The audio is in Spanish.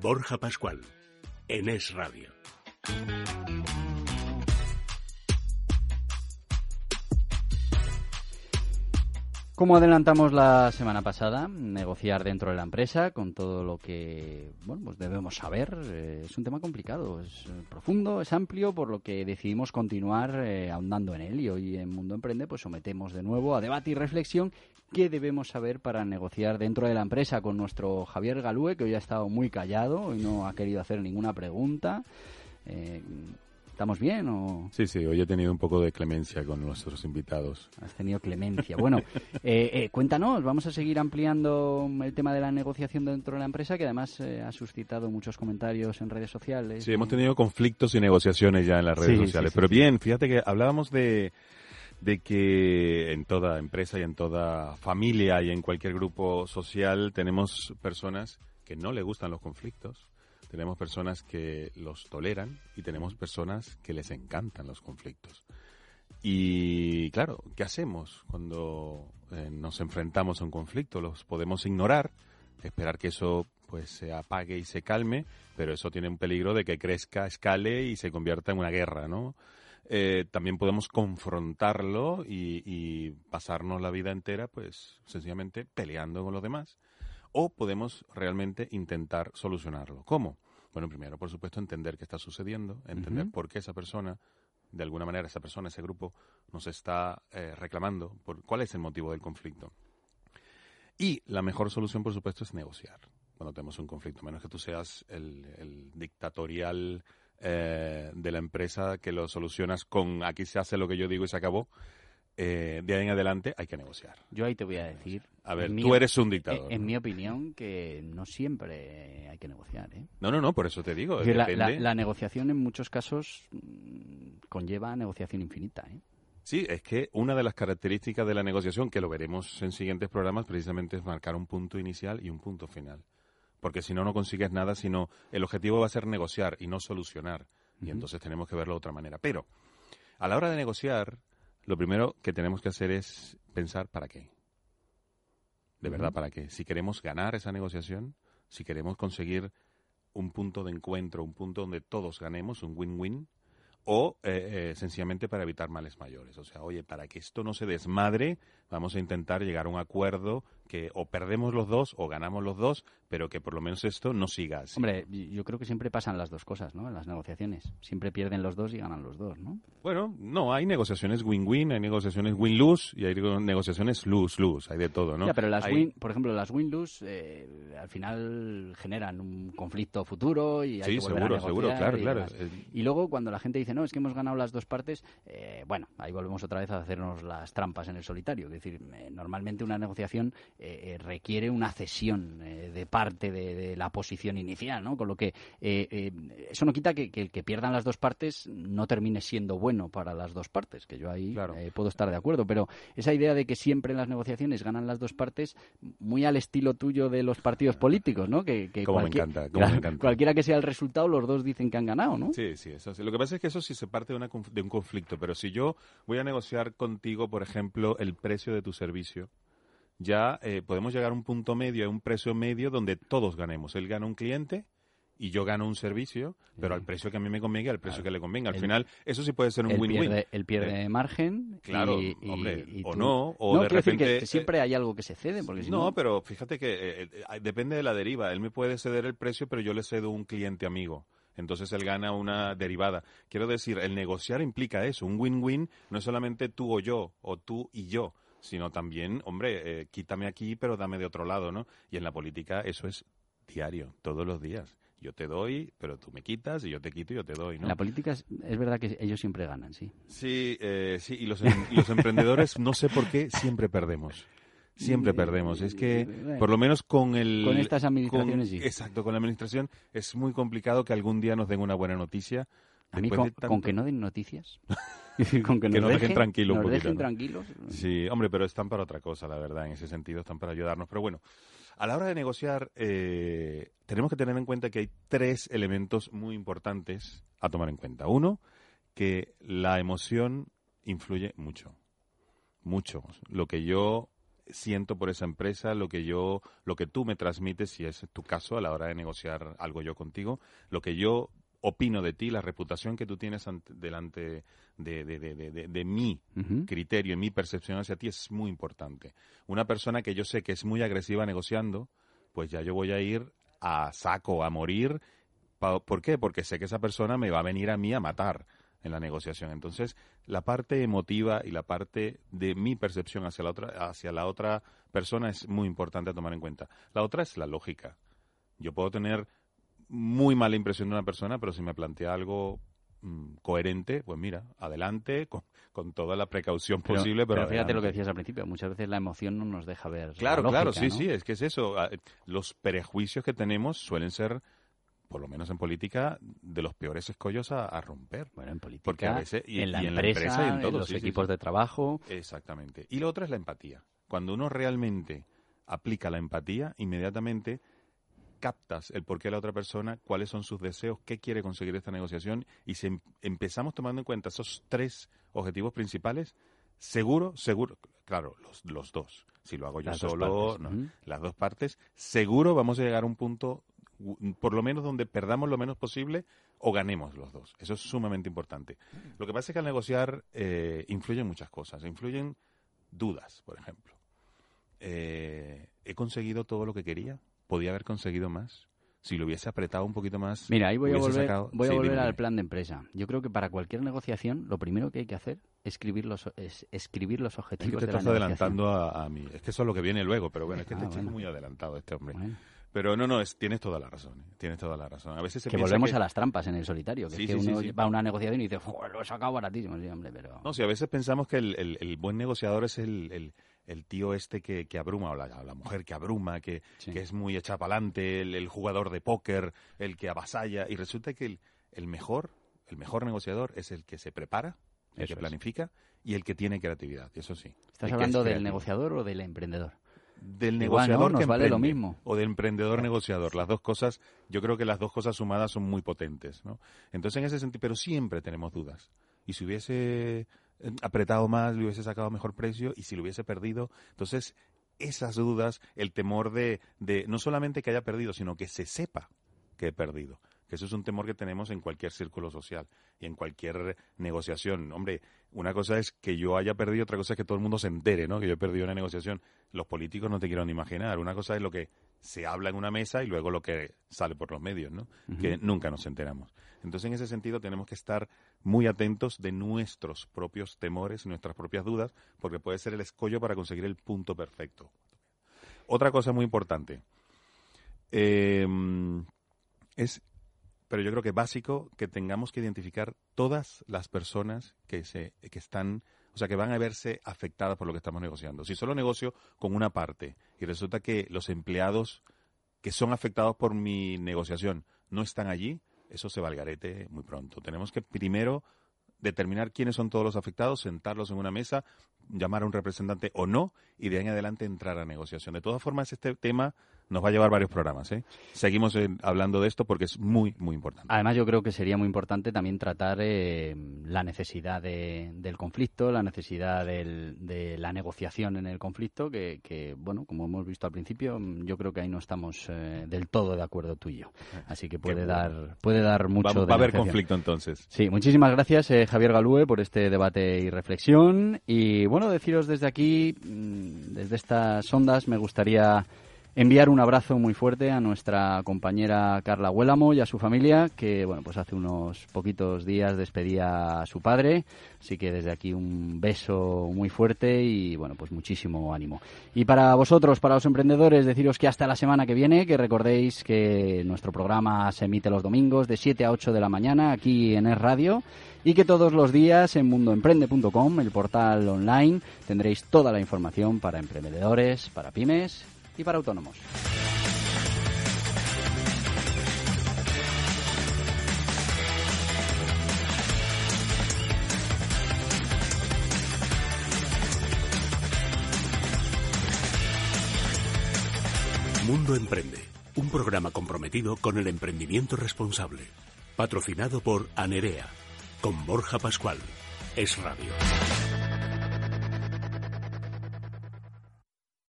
Borja Pascual, en Es Radio. Como adelantamos la semana pasada, negociar dentro de la empresa con todo lo que bueno, pues debemos saber eh, es un tema complicado, es eh, profundo, es amplio, por lo que decidimos continuar eh, ahondando en él y hoy en Mundo Emprende pues sometemos de nuevo a debate y reflexión qué debemos saber para negociar dentro de la empresa con nuestro Javier Galúe, que hoy ha estado muy callado, y no ha querido hacer ninguna pregunta. ¿Estamos bien o...? Sí, sí, hoy he tenido un poco de clemencia con nuestros invitados. Has tenido clemencia. Bueno, eh, eh, cuéntanos, vamos a seguir ampliando el tema de la negociación dentro de la empresa, que además eh, ha suscitado muchos comentarios en redes sociales. Sí, hemos tenido conflictos y negociaciones ya en las redes sociales. Pero bien, fíjate que hablábamos de, de que en toda empresa y en toda familia y en cualquier grupo social tenemos personas que no le gustan los conflictos tenemos personas que los toleran y tenemos personas que les encantan los conflictos. Y claro, ¿qué hacemos cuando eh, nos enfrentamos a un conflicto? Los podemos ignorar, esperar que eso pues se apague y se calme, pero eso tiene un peligro de que crezca, escale y se convierta en una guerra, ¿no? Eh, también podemos confrontarlo y, y, pasarnos la vida entera, pues sencillamente peleando con los demás o podemos realmente intentar solucionarlo. ¿Cómo? Bueno, primero, por supuesto, entender qué está sucediendo, entender por qué esa persona, de alguna manera, esa persona, ese grupo, nos está eh, reclamando, por cuál es el motivo del conflicto. Y la mejor solución, por supuesto, es negociar cuando tenemos un conflicto, menos que tú seas el, dictatorial eh, de la empresa que lo solucionas con aquí se hace lo que yo digo y se acabó eh, de ahí en adelante hay que negociar. Yo ahí te voy a decir. A ver, tú eres un dictador. En, mi opinión, que no siempre hay que negociar. ¿eh? No, no, no, por eso te digo. La, negociación en muchos casos mm, conlleva negociación infinita. ¿eh? Sí, es que una de las características de la negociación, que lo veremos en siguientes programas, precisamente es marcar un punto inicial y un punto final. Porque si no, no consigues nada, sino el objetivo va a ser negociar y no solucionar. Y entonces tenemos que verlo de otra manera. Pero a la hora de negociar, lo primero que tenemos que hacer es pensar para qué. De verdad, ¿para qué? Si queremos ganar esa negociación, si queremos conseguir un punto de encuentro, un punto donde todos ganemos, un win-win, o eh, eh, sencillamente para evitar males mayores. O sea, oye, para que esto no se desmadre, vamos a intentar llegar a un acuerdo que o perdemos los dos o ganamos los dos, pero que por lo menos esto no siga así. Hombre, yo creo que siempre pasan las dos cosas, ¿no? En las negociaciones. Siempre pierden los dos y ganan los dos, ¿no? Bueno, no, hay negociaciones win-win, hay negociaciones win-lose y hay negociaciones lose-lose, hay de todo, ¿no? Ya, pero las win, por ejemplo, las win-lose eh, al final generan un conflicto futuro y hay que volver seguro, a seguro, claro, claro. Y luego cuando la gente dice, no, es que hemos ganado las dos partes, eh, bueno, ahí volvemos otra vez a hacernos las trampas en el solitario. Es decir, eh, normalmente una negociación requiere una cesión de parte de, la posición inicial, ¿no? Con lo que eso no quita que, que el que pierdan las dos partes no termine siendo bueno para las dos partes, que yo ahí puedo estar de acuerdo, pero esa idea de que siempre en las negociaciones ganan las dos partes, muy al estilo tuyo de los partidos políticos, ¿no? Que, cualquiera que sea el resultado, los dos dicen que han ganado, ¿no? Sí, sí, eso Lo que pasa es que eso sí se parte de, de un conflicto, pero si yo voy a negociar contigo, por ejemplo, el precio de tu servicio, ya eh, podemos llegar a un punto medio, a un precio medio donde todos ganemos. Él gana un cliente y yo gano un servicio, pero al precio que a mí me convenga, al precio que le convenga. Al final, eso sí puede ser un win-win. Él pierde, margen. Claro, hombre, o no, o de repente... que siempre hay algo que se cede, porque no, pero fíjate que eh, eh, depende de la deriva. Él me puede ceder el precio, pero yo le cedo un cliente amigo. Entonces él gana una derivada. Quiero decir, el negociar implica eso. Un win-win no es solamente tú o yo, o tú y yo, sino también, hombre, eh, quítame aquí, pero dame de otro lado, ¿no? Y en la política eso es diario, todos los días yo te doy, pero tú me quitas y yo te quito y yo te doy, ¿no? La política es, verdad que ellos siempre ganan, sí. Sí, eh, sí, y los, em, los emprendedores no sé por qué siempre perdemos. Siempre perdemos. Es que, por lo menos con el... Con estas administraciones, sí. Exacto, con la administración es muy complicado que algún día nos den una buena noticia. A mí con, que no den noticias. con que, nos, dejen, tranquilos un poquito. Dejen tranquilos. Sí, hombre, pero están para otra cosa, la verdad, en ese sentido, están para ayudarnos. Pero bueno, a la hora de negociar, eh, tenemos que tener en cuenta que hay tres elementos muy importantes a tomar en cuenta. Uno, que la emoción influye mucho. Mucho. Lo que yo siento por esa empresa, lo que yo, lo que tú me transmites, si es tu caso a la hora de negociar algo yo contigo, lo que yo opino de ti, la reputación que tú tienes delante de, de, de, de mi criterio, mi percepción hacia ti es muy importante. Una persona que yo sé que es muy agresiva negociando, pues ya yo voy a ir a saco, a morir. ¿Por qué? Porque sé que esa persona me va a venir a mí a matar en la negociación. Entonces, la parte emotiva y la parte de mi percepción hacia la otra, hacia la otra persona es muy importante a tomar en cuenta. La otra es la lógica. Yo puedo tener muy mala impresión de una persona, pero si me plantea algo mm, coherente, pues mira, adelante, con, toda la precaución posible. Pero, fíjate lo que decías al principio, muchas veces la emoción no nos deja ver. Claro, claro, sí, sí, es que es eso. Ah, los prejuicios que tenemos suelen ser por lo menos en política, de los peores escollos a, romper. Bueno, en política, Porque a veces, y, en, la empresa, y en, todos, los equipos de trabajo. Exactamente. Y lo otro es la empatía. Cuando uno realmente aplica la empatía, inmediatamente captas el porqué de la otra persona, cuáles son sus deseos, qué quiere conseguir esta negociación y si em, empezamos tomando en cuenta esos tres objetivos principales, seguro, seguro, claro, los, los dos. Si lo hago yo solo, las dos partes, seguro vamos a llegar a un punto, por lo menos donde perdamos lo menos posible o ganemos los dos. Eso es sumamente importante. Lo que pasa es que al negociar eh, influyen muchas cosas. Influyen dudas, por ejemplo. Eh, ¿He conseguido todo lo que quería? Podía haber conseguido más. Si lo hubiese apretado un poquito más. Mira, ahí voy a volver, voy a volver al plan de empresa. Yo creo que para cualquier negociación, lo primero que hay que hacer es escribir los, es escribir los objetivos. Es que te estás adelantando a, mí. Es que eso es lo que viene luego, pero bueno, es que ah, te muy adelantado este hombre. Pero no, no, es, tienes toda la razón. ¿eh? Tienes toda la razón. A veces que volvemos a las trampas en el solitario. Que, es que uno va a una negociación y dice, lo he sacado baratísimo. hombre, pero... No, si a veces pensamos que el, el, buen negociador es el, el tío este que, que abruma, o la, mujer que abruma, que, que es muy echapalante, el, el, jugador de póker, el que avasalla, y resulta que el, el, mejor, el mejor negociador es el que se prepara, el que planifica y el que tiene creatividad, eso sí. ¿Estás hablando del negociador o del emprendedor? Del negociador que vale lo mismo. o del emprendedor negociador. Las dos cosas, yo creo que las dos cosas sumadas son muy potentes, ¿no? Entonces en ese sentido, pero siempre tenemos dudas. Y si hubiese apretado más, le hubiese sacado mejor precio y si lo hubiese perdido. Entonces, esas dudas, el temor de, de no solamente que haya perdido, sino que se sepa que he perdido. Que eso es un temor que tenemos en cualquier círculo social y en cualquier negociación. Hombre, una cosa es que yo haya perdido, otra cosa es que todo el mundo se entere, ¿no? Que yo he perdido una negociación. Los políticos no te quiero ni imaginar. Una cosa es lo que se habla en una mesa y luego lo que sale por los medios, ¿no? Que nunca nos enteramos. Entonces, en ese sentido, tenemos que estar muy atentos de nuestros propios temores, nuestras propias dudas, porque puede ser el escollo para conseguir el punto perfecto. Otra cosa muy importante em, es, pero yo creo que básico, que tengamos que identificar todas las personas que, se, que están o sea, que van a verse afectadas por lo que estamos negociando. Si solo negocio con una parte y resulta que los empleados que son afectados por mi negociación no están allí, eso se va al garete muy pronto. Tenemos que primero determinar quiénes son todos los afectados, sentarlos en una mesa, llamar a un representante o no, y de ahí en adelante entrar a negociación. De todas formas, este tema nos va a llevar varios programas. ¿eh? Seguimos eh, hablando de esto porque es muy, muy importante. Además, yo creo que sería muy importante también tratar eh, la necesidad del conflicto, la necesidad de la negociación en el conflicto, que, bueno, como hemos visto al principio, yo creo que ahí no estamos del todo de acuerdo tú y yo. Así que puede, dar, puede dar mucho Va, a haber conflicto entonces. Sí, muchísimas gracias, Javier Galúe, por este debate y reflexión. Y bueno, deciros desde aquí, mm, desde estas ondas, me gustaría enviar un abrazo muy fuerte a nuestra compañera Carla Huélamo y a su familia, que bueno, pues hace unos poquitos días despedía a su padre, así que desde aquí un beso muy fuerte y bueno, pues muchísimo ánimo. Y para vosotros, para los emprendedores, deciros que hasta la semana que viene, que recordéis que nuestro programa se emite los domingos de 7 a 8 de la mañana aquí en Es Radio y que todos los días en mundoemprende.com, el portal online, tendréis toda la información para emprendedores, para pymes y para autónomos. Mundo Emprende, un programa comprometido con el emprendimiento responsable, patrocinado por Anerea, con Borja Pascual. Es Radio.